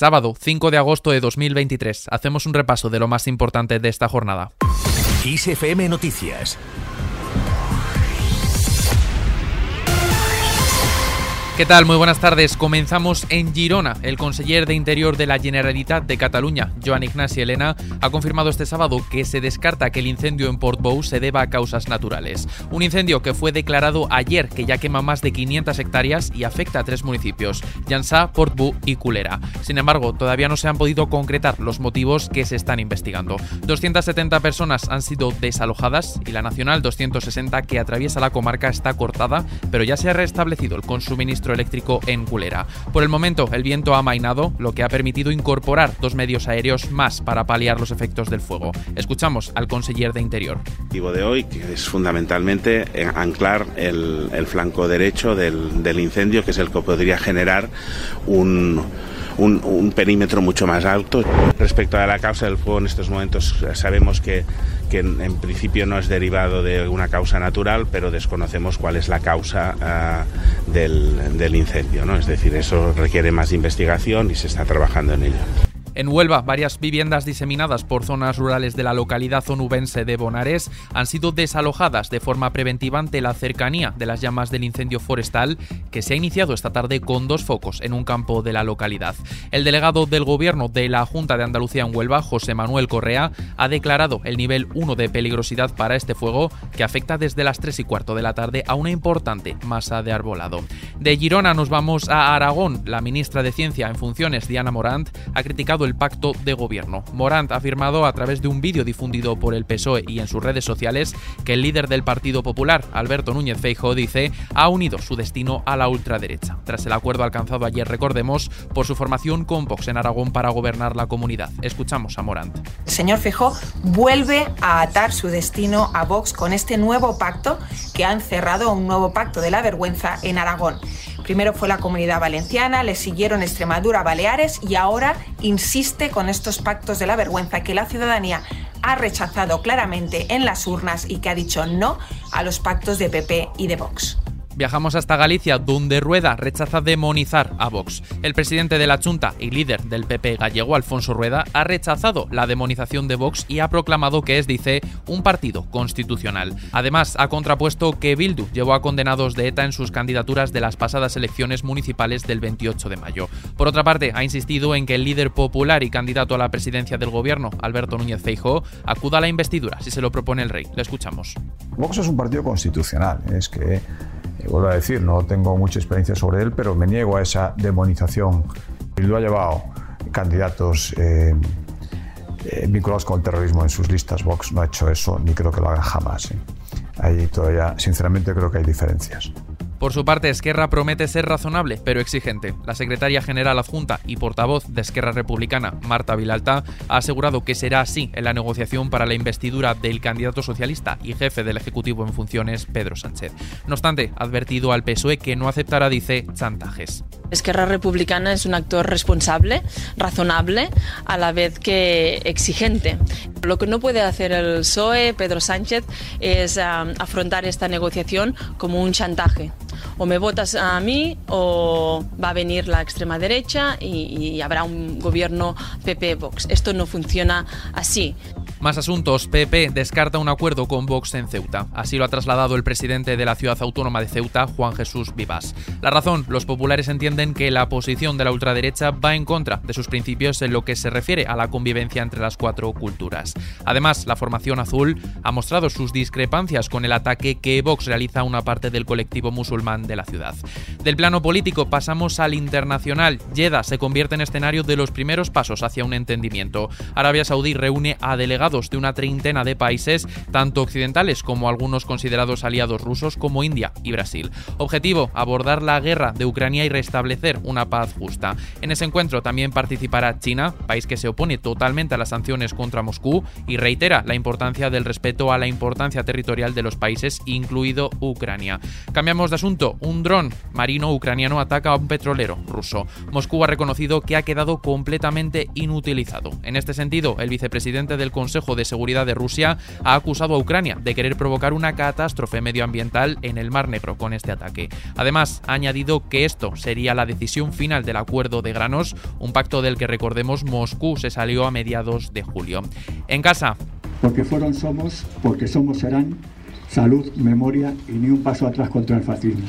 Sábado 5 de agosto de 2023. Hacemos un repaso de lo más importante de esta jornada. Noticias ¿Qué tal? Muy buenas tardes. Comenzamos en Girona. El conseller de Interior de la Generalitat de Cataluña, Joan Ignasi Elena, ha confirmado este sábado que se descarta que el incendio en Portbou se deba a causas naturales. Un incendio que fue declarado ayer, que ya quema más de 500 hectáreas y afecta a tres municipios, Llançà, Portbou y Culera. Sin embargo, todavía no se han podido concretar los motivos que se están investigando. 270 personas han sido desalojadas y la Nacional 260 que atraviesa la comarca está cortada, pero ya se ha restablecido el suministro eléctrico en Culera. Por el momento, el viento ha mainado, lo que ha permitido incorporar dos medios aéreos más para paliar los efectos del fuego. Escuchamos al conseller de Interior. El de hoy es fundamentalmente anclar el, flanco derecho del, del incendio, que es el que podría generar un un, perímetro mucho más alto. Respecto a la causa del fuego, en estos momentos sabemos que, en, principio no es derivado de una causa natural, pero desconocemos cuál es la causa ah, del, del incendio. ¿no? Es decir, eso requiere más investigación y se está trabajando en ello. En Huelva, varias viviendas diseminadas por zonas rurales de la localidad onubense de Bonares han sido desalojadas de forma preventiva ante la cercanía de las llamas del incendio forestal que se ha iniciado esta tarde con dos focos en un campo de la localidad. El delegado del Gobierno de la Junta de Andalucía en Huelva, José Manuel Correa, ha declarado el nivel 1 de peligrosidad para este fuego que afecta desde las 3 y cuarto de la tarde a una importante masa de arbolado. De Girona nos vamos a Aragón. La ministra de Ciencia en funciones, Diana Morant, ha criticado el pacto de gobierno. Morant ha afirmado a través de un vídeo difundido por el PSOE y en sus redes sociales que el líder del Partido Popular, Alberto Núñez Feijóo, dice, ha unido su destino a la ultraderecha. Tras el acuerdo alcanzado ayer, recordemos, por su formación con Vox en Aragón para gobernar la comunidad. Escuchamos a Morant. El señor Feijóo vuelve a atar su destino a Vox con este nuevo pacto que han cerrado un nuevo pacto de la vergüenza en Aragón. Primero fue la comunidad valenciana, le siguieron Extremadura, Baleares y ahora insiste con estos pactos de la vergüenza que la ciudadanía ha rechazado claramente en las urnas y que ha dicho no a los pactos de PP y de Vox. Viajamos hasta Galicia, donde Rueda rechaza demonizar a Vox. El presidente de la Junta y líder del PP gallego, Alfonso Rueda, ha rechazado la demonización de Vox y ha proclamado que es, dice, un partido constitucional. Además, ha contrapuesto que Bildu llevó a condenados de ETA en sus candidaturas de las pasadas elecciones municipales del 28 de mayo. Por otra parte, ha insistido en que el líder popular y candidato a la presidencia del gobierno, Alberto Núñez Feijóo, acuda a la investidura si se lo propone el rey. Le escuchamos. Vox es un partido constitucional. Es que vuelvo a decir, no tengo mucha experiencia sobre él, pero me niego a esa demonización. Lo ha llevado candidatos eh, eh, vinculados con el terrorismo en sus listas. Vox no ha hecho eso, ni creo que lo haga jamás. ¿eh? Ahí todavía, sinceramente, creo que hay diferencias. Por su parte, Esquerra promete ser razonable, pero exigente. La secretaria general adjunta y portavoz de Esquerra Republicana, Marta Vilalta, ha asegurado que será así en la negociación para la investidura del candidato socialista y jefe del Ejecutivo en funciones, Pedro Sánchez. No obstante, ha advertido al PSOE que no aceptará, dice, chantajes. Esquerra Republicana es un actor responsable, razonable, a la vez que exigente. Lo que no puede hacer el PSOE, Pedro Sánchez, es afrontar esta negociación como un chantaje o me votas a mí o va a venir la extrema derecha y, habrá un gobierno PP-Vox. Esto no funciona así. Más asuntos. PP descarta un acuerdo con Vox en Ceuta. Así lo ha trasladado el presidente de la ciudad autónoma de Ceuta, Juan Jesús Vivas. La razón, los populares entienden que la posición de la ultraderecha va en contra de sus principios en lo que se refiere a la convivencia entre las cuatro culturas. Además, la formación azul ha mostrado sus discrepancias con el ataque que Vox realiza a una parte del colectivo musulmán de la ciudad. Del plano político pasamos al internacional. Jeddah se convierte en escenario de los primeros pasos hacia un entendimiento. Arabia Saudí reúne a delegados de una treintena de países, tanto occidentales como algunos considerados aliados rusos como India y Brasil. Objetivo, abordar la guerra de Ucrania y restablecer una paz justa. En ese encuentro también participará China, país que se opone totalmente a las sanciones contra Moscú y reitera la importancia del respeto a la importancia territorial de los países, incluido Ucrania. Cambiamos de asunto un dron marino ucraniano ataca a un petrolero ruso. Moscú ha reconocido que ha quedado completamente inutilizado. En este sentido, el vicepresidente del Consejo de Seguridad de Rusia ha acusado a Ucrania de querer provocar una catástrofe medioambiental en el Mar Negro con este ataque. Además, ha añadido que esto sería la decisión final del acuerdo de granos, un pacto del que recordemos Moscú se salió a mediados de julio. En casa. Porque fueron somos, porque somos serán salud, memoria y ni un paso atrás contra el fascismo.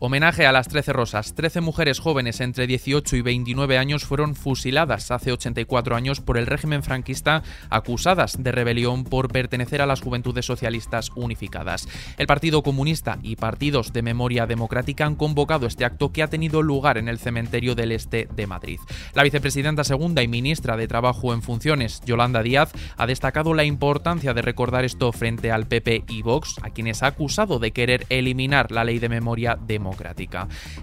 Homenaje a las 13 rosas. 13 mujeres jóvenes entre 18 y 29 años fueron fusiladas hace 84 años por el régimen franquista acusadas de rebelión por pertenecer a las Juventudes Socialistas Unificadas. El Partido Comunista y partidos de memoria democrática han convocado este acto que ha tenido lugar en el cementerio del Este de Madrid. La vicepresidenta segunda y ministra de Trabajo en funciones, Yolanda Díaz, ha destacado la importancia de recordar esto frente al PP y Vox, a quienes ha acusado de querer eliminar la ley de memoria democrática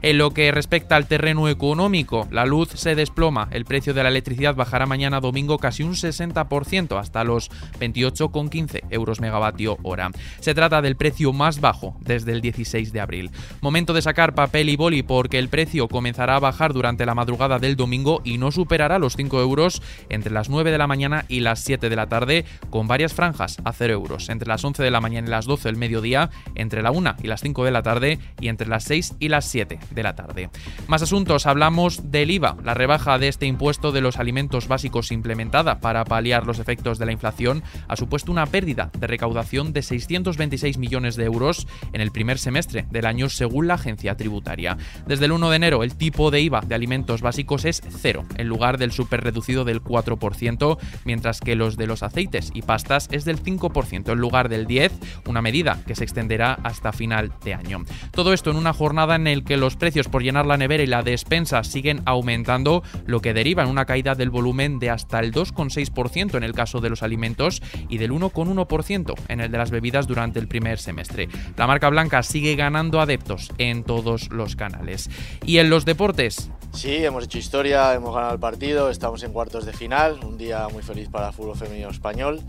En lo que respecta al terreno económico, la luz se desploma. El precio de la electricidad bajará mañana domingo casi un 60% hasta los 28,15 euros megavatio hora. Se trata del precio más bajo desde el 16 de abril. Momento de sacar papel y boli porque el precio comenzará a bajar durante la madrugada del domingo y no superará los 5 euros entre las 9 de la mañana y las 7 de la tarde, con varias franjas a 0 euros, entre las 11 de la mañana y las 12 del mediodía, entre la 1 y las 5 de la tarde y entre las 6 y las 7 de la tarde. Más asuntos, hablamos del IVA, la rebaja de este impuesto de los alimentos básicos implementada para paliar los efectos de la inflación ha supuesto una pérdida de recaudación de 626 millones de euros en el primer semestre del año según la agencia tributaria. Desde el 1 de enero el tipo de IVA de alimentos básicos es cero, en lugar del super reducido del 4%, mientras que los de los aceites y pastas es del 5% en lugar del 10%, una medida que se extenderá hasta final de año. Todo esto en una jornada jornada en el que los precios por llenar la nevera y la despensa siguen aumentando, lo que deriva en una caída del volumen de hasta el 2,6% en el caso de los alimentos y del 1,1% en el de las bebidas durante el primer semestre. La marca blanca sigue ganando adeptos en todos los canales. Y en los deportes, Sí, hemos hecho historia, hemos ganado el partido, estamos en cuartos de final, un día muy feliz para el fútbol femenino español.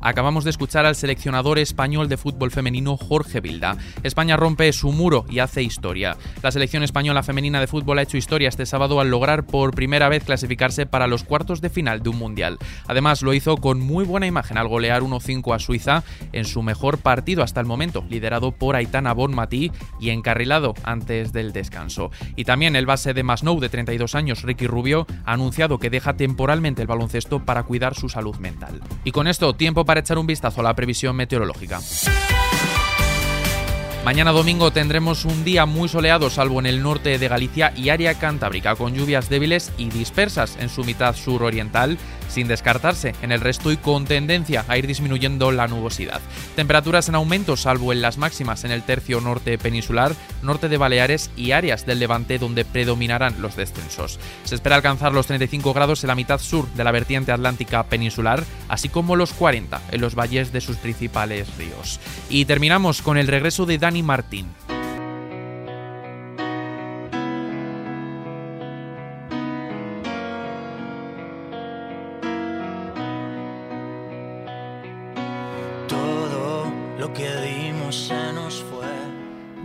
Acabamos de escuchar al seleccionador español de fútbol femenino Jorge Vilda. España rompe su muro y hace historia. La selección española femenina de fútbol ha hecho historia este sábado al lograr por primera vez clasificarse para los cuartos de final de un mundial. Además, lo hizo con muy buena imagen al golear 1-5 a Suiza en su mejor partido hasta el momento, liderado por Aitana Bonmatí y encarrilado antes del descanso. Y también el base de Masnou de 32 años, Ricky Rubio, ha anunciado que deja temporalmente el baloncesto para cuidar su salud mental. Y con esto, tiempo para echar un vistazo a la previsión meteorológica. Mañana domingo tendremos un día muy soleado, salvo en el norte de Galicia y área cantábrica, con lluvias débiles y dispersas en su mitad suroriental, sin descartarse en el resto y con tendencia a ir disminuyendo la nubosidad. Temperaturas en aumento, salvo en las máximas en el tercio norte peninsular, norte de Baleares y áreas del levante donde predominarán los descensos. Se espera alcanzar los 35 grados en la mitad sur de la vertiente atlántica peninsular, así como los 40 en los valles de sus principales ríos. Y terminamos con el regreso de Dani Martín.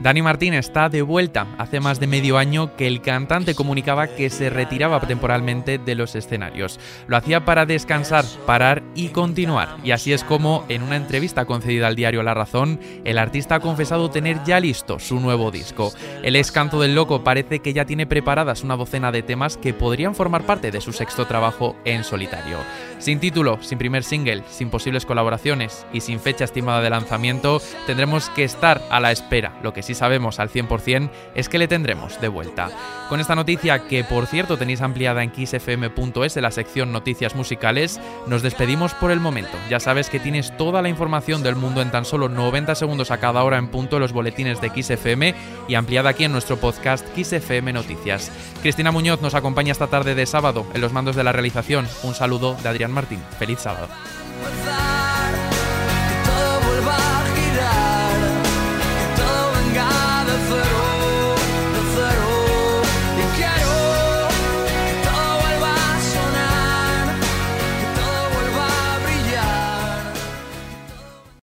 Dani Martín está de vuelta. Hace más de medio año que el cantante comunicaba que se retiraba temporalmente de los escenarios. Lo hacía para descansar, parar y continuar. Y así es como, en una entrevista concedida al diario La Razón, el artista ha confesado tener ya listo su nuevo disco. El ex canto del loco parece que ya tiene preparadas una docena de temas que podrían formar parte de su sexto trabajo en solitario. Sin título, sin primer single, sin posibles colaboraciones y sin fecha estimada de lanzamiento, tendremos que estar a la espera. Lo que sí si sabemos al 100% es que le tendremos de vuelta. Con esta noticia, que por cierto tenéis ampliada en kissfm.es en la sección Noticias Musicales, nos despedimos por el momento. Ya sabes que tienes toda la información del mundo en tan solo 90 segundos a cada hora en punto en los boletines de XFM y ampliada aquí en nuestro podcast XFM Noticias. Cristina Muñoz nos acompaña esta tarde de sábado en los mandos de la realización. Un saludo de Adrián Martín. Feliz sábado.